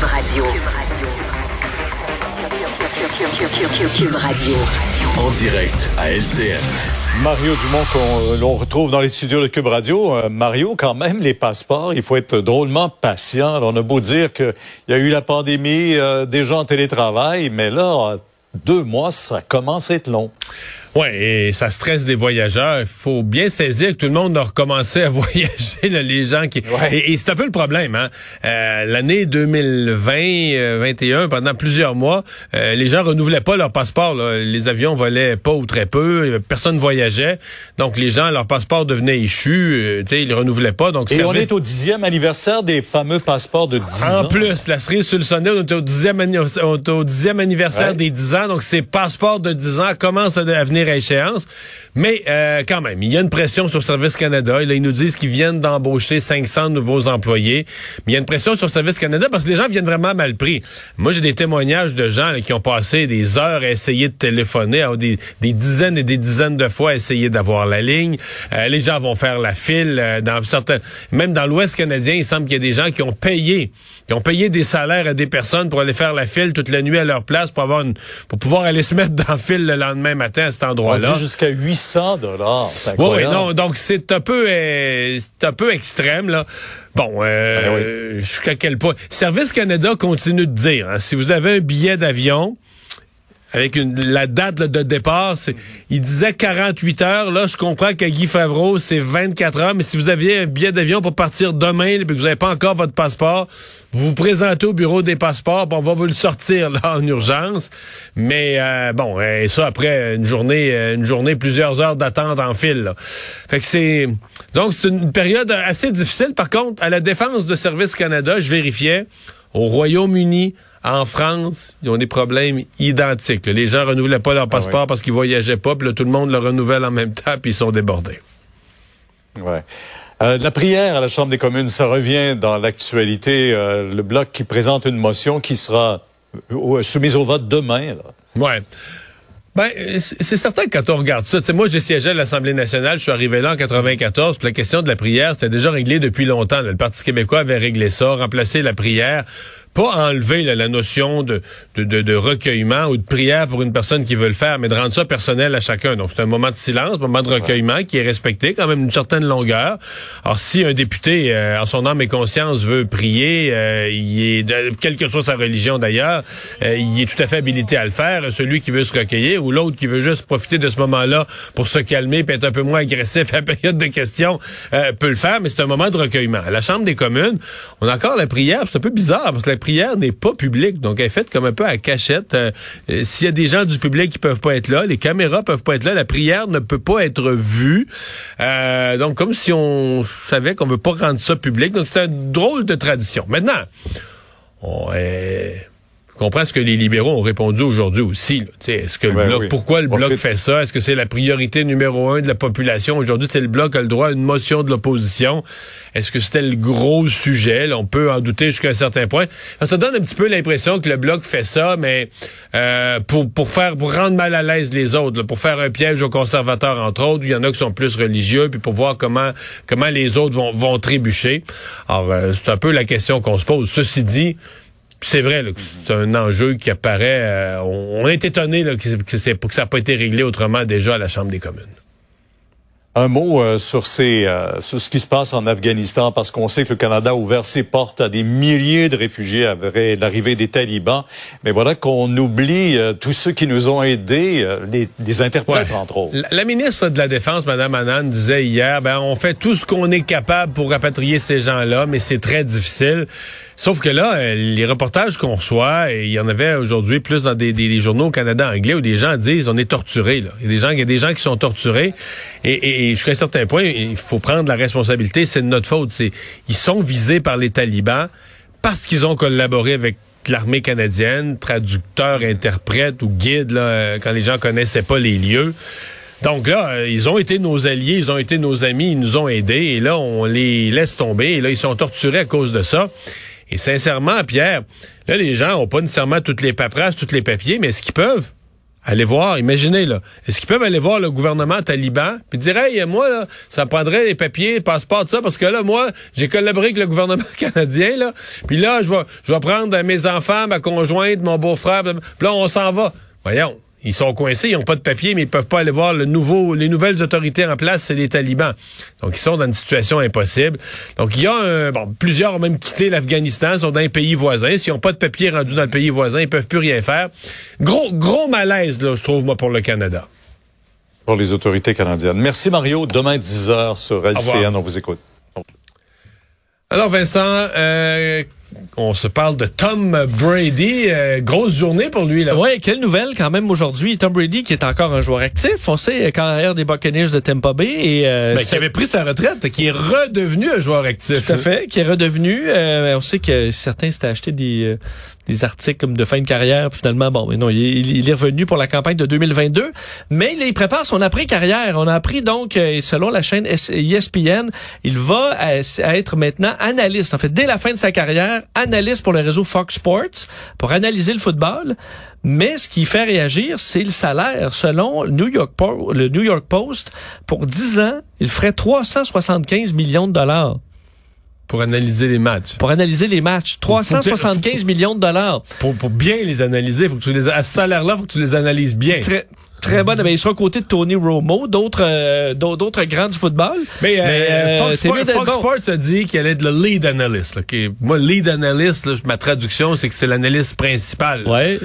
Cube Radio. Cube Radio. En direct à LCN. Mario Dumont qu'on l'on retrouve dans les studios de Cube Radio. Euh, Mario, quand même, les passeports, il faut être drôlement patient. Alors, on a beau dire qu'il y a eu la pandémie, euh, des gens en télétravail, mais là, deux mois, ça commence à être long. Ouais, et ça stresse des voyageurs. Il faut bien saisir que tout le monde a recommencé à voyager, là, les gens qui. Et, c'est un peu le problème, hein. Euh, L'année 2020, 21, pendant plusieurs mois, euh, les gens renouvelaient pas leur passeport. Les avions volaient pas ou très peu. Personne ne voyageait. Donc les gens, leur passeport devenait échu. Euh, tu sais, ils le renouvelaient pas. Donc et on est au dixième anniversaire des fameux passeports de 10 ans. En plus, la cerise sur le sonnet, on est au dixième, au dixième anniversaire des 10 ans. Donc ces passeports de 10 ans commencent à venir à échéance. Mais euh, quand même, il y a une pression sur Service Canada. Là, ils nous disent qu'ils viennent d'embaucher 500 nouveaux employés. Mais il y a une pression sur Service Canada parce que les gens viennent vraiment mal pris. Moi, j'ai des témoignages de gens qui ont passé des heures à essayer de téléphoner, à des, dizaines et des dizaines de fois à essayer d'avoir la ligne. Euh, les gens vont faire la file euh, dans certains, même dans l'Ouest canadien, il semble qu'il y a des gens qui ont payé, qui ont payé des salaires à des personnes pour aller faire la file toute la nuit à leur place pour avoir une, pour pouvoir aller se mettre dans la file le lendemain matin à cet endroit-là. Jusqu'à 800 dollars. Oui, oui, non, donc c'est un peu, euh, c'est un peu extrême là. Bon, euh, ah jusqu'à quel point? Service Canada continue de dire, hein, si vous avez un billet d'avion avec une, la date de départ, il disait 48 heures. Là, je comprends qu'à Guy Favreau, c'est 24 heures. Mais si vous aviez un billet d'avion pour partir demain et que vous n'avez pas encore votre passeport, vous vous présentez au bureau des passeports, on va vous le sortir là en urgence. Mais euh, bon, et ça après une journée, euh, une journée, plusieurs heures d'attente en file. Fait que c'est donc c'est une période assez difficile. Par contre, à la défense de Service Canada, je vérifiais au Royaume-Uni en France, ils ont des problèmes identiques. Les gens renouvelaient pas leur ah passeport parce qu'ils voyageaient pas, puis tout le monde le renouvelle en même temps, puis ils sont débordés. Ouais. Euh, la prière à la Chambre des communes, ça revient dans l'actualité. Euh, le bloc qui présente une motion qui sera euh, soumise au vote demain. Là. Ouais. Ben, c'est certain que quand on regarde ça, moi j'ai siégé à l'Assemblée nationale, je suis arrivé là en 94, puis la question de la prière, c'était déjà réglé depuis longtemps. Le Parti québécois avait réglé ça, remplacé la prière pas enlever la notion de, de, de, recueillement ou de prière pour une personne qui veut le faire, mais de rendre ça personnel à chacun. Donc, c'est un moment de silence, un moment de recueillement qui est respecté quand même une certaine longueur. Alors, si un député, euh, en son âme et conscience, veut prier, euh, il est, de, quelle que soit sa religion d'ailleurs, euh, il est tout à fait habilité à le faire. Celui qui veut se recueillir ou l'autre qui veut juste profiter de ce moment-là pour se calmer et être un peu moins agressif à la période de questions peut le faire, mais c'est un moment de recueillement. À la Chambre des communes, on a encore la prière, c'est un peu bizarre parce que la prière n'est pas publique, donc elle est faite comme un peu à cachette. Euh, s'il y a des gens du public qui peuvent pas être là, les caméras peuvent pas être là, la prière ne peut pas être vue. Euh, donc comme si on savait qu'on veut pas rendre ça public. Donc c'est une drôle de tradition. Maintenant, on est comprends ce que les libéraux ont répondu aujourd'hui aussi. Est-ce que le ben bloc, pourquoi le bloc fait... ça? Est-ce que c'est la priorité numéro un de la population aujourd'hui? C'est le bloc a le droit à une motion de l'opposition. Est-ce que c'était le gros sujet? On peut en douter jusqu'à un certain point. Ça donne un petit peu l'impression que le bloc fait ça, mais euh, pour pour faire pour rendre mal à l'aise les autres, pour faire un piège aux conservateurs entre autres. Il y en a qui sont plus religieux, puis pour voir comment comment les autres vont vont trébucher. Alors euh, c'est un peu la question qu'on se pose. Ceci dit c'est vrai que c'est un enjeu qui apparaît. Euh, on, est étonné là, que, que, ça n'a pas été réglé autrement déjà à la Chambre des communes. Un mot euh, sur, ces, euh, sur ce qui se passe en Afghanistan, parce qu'on sait que le Canada a ouvert ses portes à des milliers de réfugiés après l'arrivée des talibans. Mais voilà qu'on oublie euh, tous ceux qui nous ont aidés, les, les, interprètes, entre autres. La, ministre de la Défense, Mme Annan, disait hier, ben, on fait tout ce qu'on est capable pour rapatrier ces gens-là, mais c'est très difficile. Sauf que là, les reportages qu'on reçoit, il y en avait aujourd'hui plus dans des, journaux au Canada anglais où des gens disent on est torturés. Là. Il y a des gens, il y a des gens qui sont torturés. et jusqu'à un certain point, il faut prendre la responsabilité. C'est de notre faute. Ils sont visés par les talibans parce qu'ils ont collaboré avec l'armée canadienne, traducteurs, interprètes ou guides, là, quand les gens connaissaient pas les lieux. Donc là, euh, ils ont été nos alliés, ils ont été nos amis, ils nous ont aidés, et là, on les laisse tomber, et là, ils sont torturés à cause de ça. Et sincèrement, Pierre, là, les gens ont pas nécessairement toutes les paperasses, tous les papiers, mais ce qu'ils peuvent, aller voir, imaginez là, est-ce qu'ils peuvent aller voir le gouvernement taliban puis dire hey moi là, ça prendrait les papiers, les passeports tout ça parce que là moi j'ai collaboré avec le gouvernement canadien là, puis là je vais je vais prendre mes enfants, ma conjointe, mon beau-frère, puis là on s'en va. Voyons, ils sont coincés, ils n'ont pas de papier, mais ils peuvent pas aller voir le nouveau, les nouvelles autorités en place, c'est les talibans. Donc, ils sont dans une situation impossible. Donc, il y a un, bon, plusieurs ont même quitté l'Afghanistan, sont dans un pays voisin. S'ils n'ont pas de papier rendu dans le pays voisin, ils peuvent plus rien faire. Gros, gros malaise, là, je trouve, moi, pour le Canada. Pour les autorités canadiennes. Merci, Mario. Demain, 10 h sur LCN. On vous écoute. Alors, Vincent, euh, on se parle de Tom Brady. Euh, grosse journée pour lui. là. Oui, quelle nouvelle quand même aujourd'hui. Tom Brady qui est encore un joueur actif. On sait, carrière des Buccaneers de Tampa Bay. Et, euh, ben, qui avait pris sa retraite, qui est redevenu un joueur actif. Tout à fait, qui est redevenu. Euh, on sait que certains s'étaient acheté des, des articles comme de fin de carrière. Finalement, bon, mais non, il, est revenu pour la campagne de 2022. Mais il prépare son après-carrière. On a appris donc, selon la chaîne ESPN, il va être maintenant analyste. En fait, dès la fin de sa carrière, analyste pour le réseau Fox Sports pour analyser le football. Mais ce qui fait réagir, c'est le salaire. Selon le New York, le New York Post, pour 10 ans, il ferait 375 millions de dollars. Pour analyser les matchs. Pour analyser les matchs. 375 millions de dollars. Pour, pour bien les analyser, faut que tu les, à ce salaire-là, faut que tu les analyses bien. Très, Très bonne. Mais il sera aux côtés de Tony Romo, d'autres euh, d'autres grands du football. Mais, euh, euh, Fox, Sports, a dit qu'elle est le lead analyst. Là, moi, lead analyst, là, ma traduction, c'est que c'est l'analyste principal. Ouais.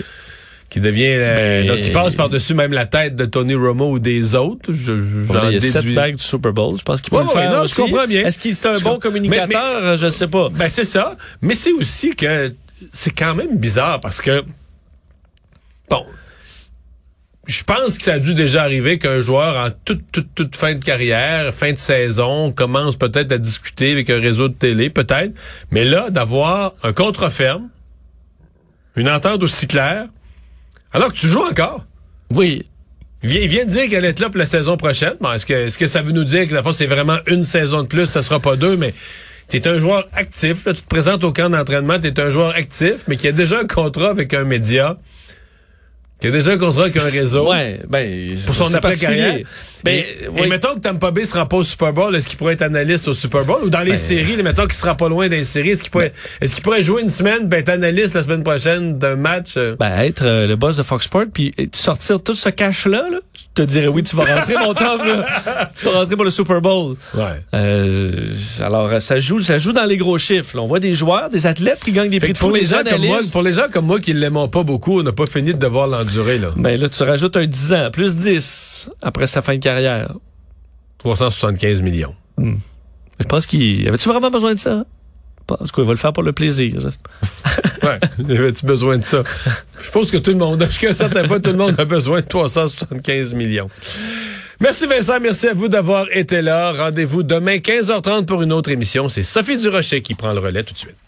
Qui devient donc qui passe par dessus même la tête de Tony Romo ou des autres. Je, il y a sept bagues du Super Bowl. Je pense qu'il peut le faire. non, je comprends bien. Est-ce qu'il est un bon communicateur? Je ne sais pas. Ben c'est ça. Mais c'est aussi que c'est quand même bizarre parce que bon je pense que ça a dû déjà arriver qu'un joueur en toute, toute, toute fin de carrière, fin de saison, commence peut-être à discuter avec un réseau de télé, peut-être. Mais là, d'avoir un contre ferme, une entente aussi claire, alors que tu joues encore? Oui. Il vient, de dire qu'elle est là pour la saison prochaine. Bon, est-ce que, est-ce que ça veut nous dire que la fois c'est vraiment une saison de plus, ça sera pas deux, mais tu es un joueur actif, là, tu te présentes au camp d'entraînement, tu es un joueur actif, mais qui a déjà un contrat avec un média qui a déjà un contrat avec un réseau. Ouais, ben, pour son après-carrière. Ben, et, mettons que Tampa Bay sera pas au Super Bowl, est-ce qu'il pourrait être analyste au Super Bowl? Ou dans les ben, séries, mettons qu'il sera pas loin des séries, est-ce qu'il pourrait, est-ce qu'il pourrait jouer une semaine, ben, être analyste la semaine prochaine d'un match? Euh? Ben, être euh, le boss de Fox Sports, puis sortir tout ce cash-là, là, je te dirais oui, tu vas rentrer, mon Tom, là. Tu vas rentrer pour le Super Bowl. Ouais. Euh, alors, ça joue, ça joue dans les gros chiffres. On voit des joueurs, des athlètes qui gagnent des prix de pour les gens comme moi, Pour les gens comme moi qui l'aiment pas beaucoup, on n'a pas fini de devoir l'endurer, là. Ben, là, tu rajoutes un 10 ans, plus 10 après sa fin de carrière. 375 millions. Hmm. Je pense qu'il... Avais-tu vraiment besoin de ça? Parce qu'il va le faire pour le plaisir. ouais, avais-tu besoin de ça? Je pense que tout le monde, jusqu'à un certain point, tout le monde a besoin de 375 millions. Merci Vincent, merci à vous d'avoir été là. Rendez-vous demain 15h30 pour une autre émission. C'est Sophie Durocher qui prend le relais tout de suite.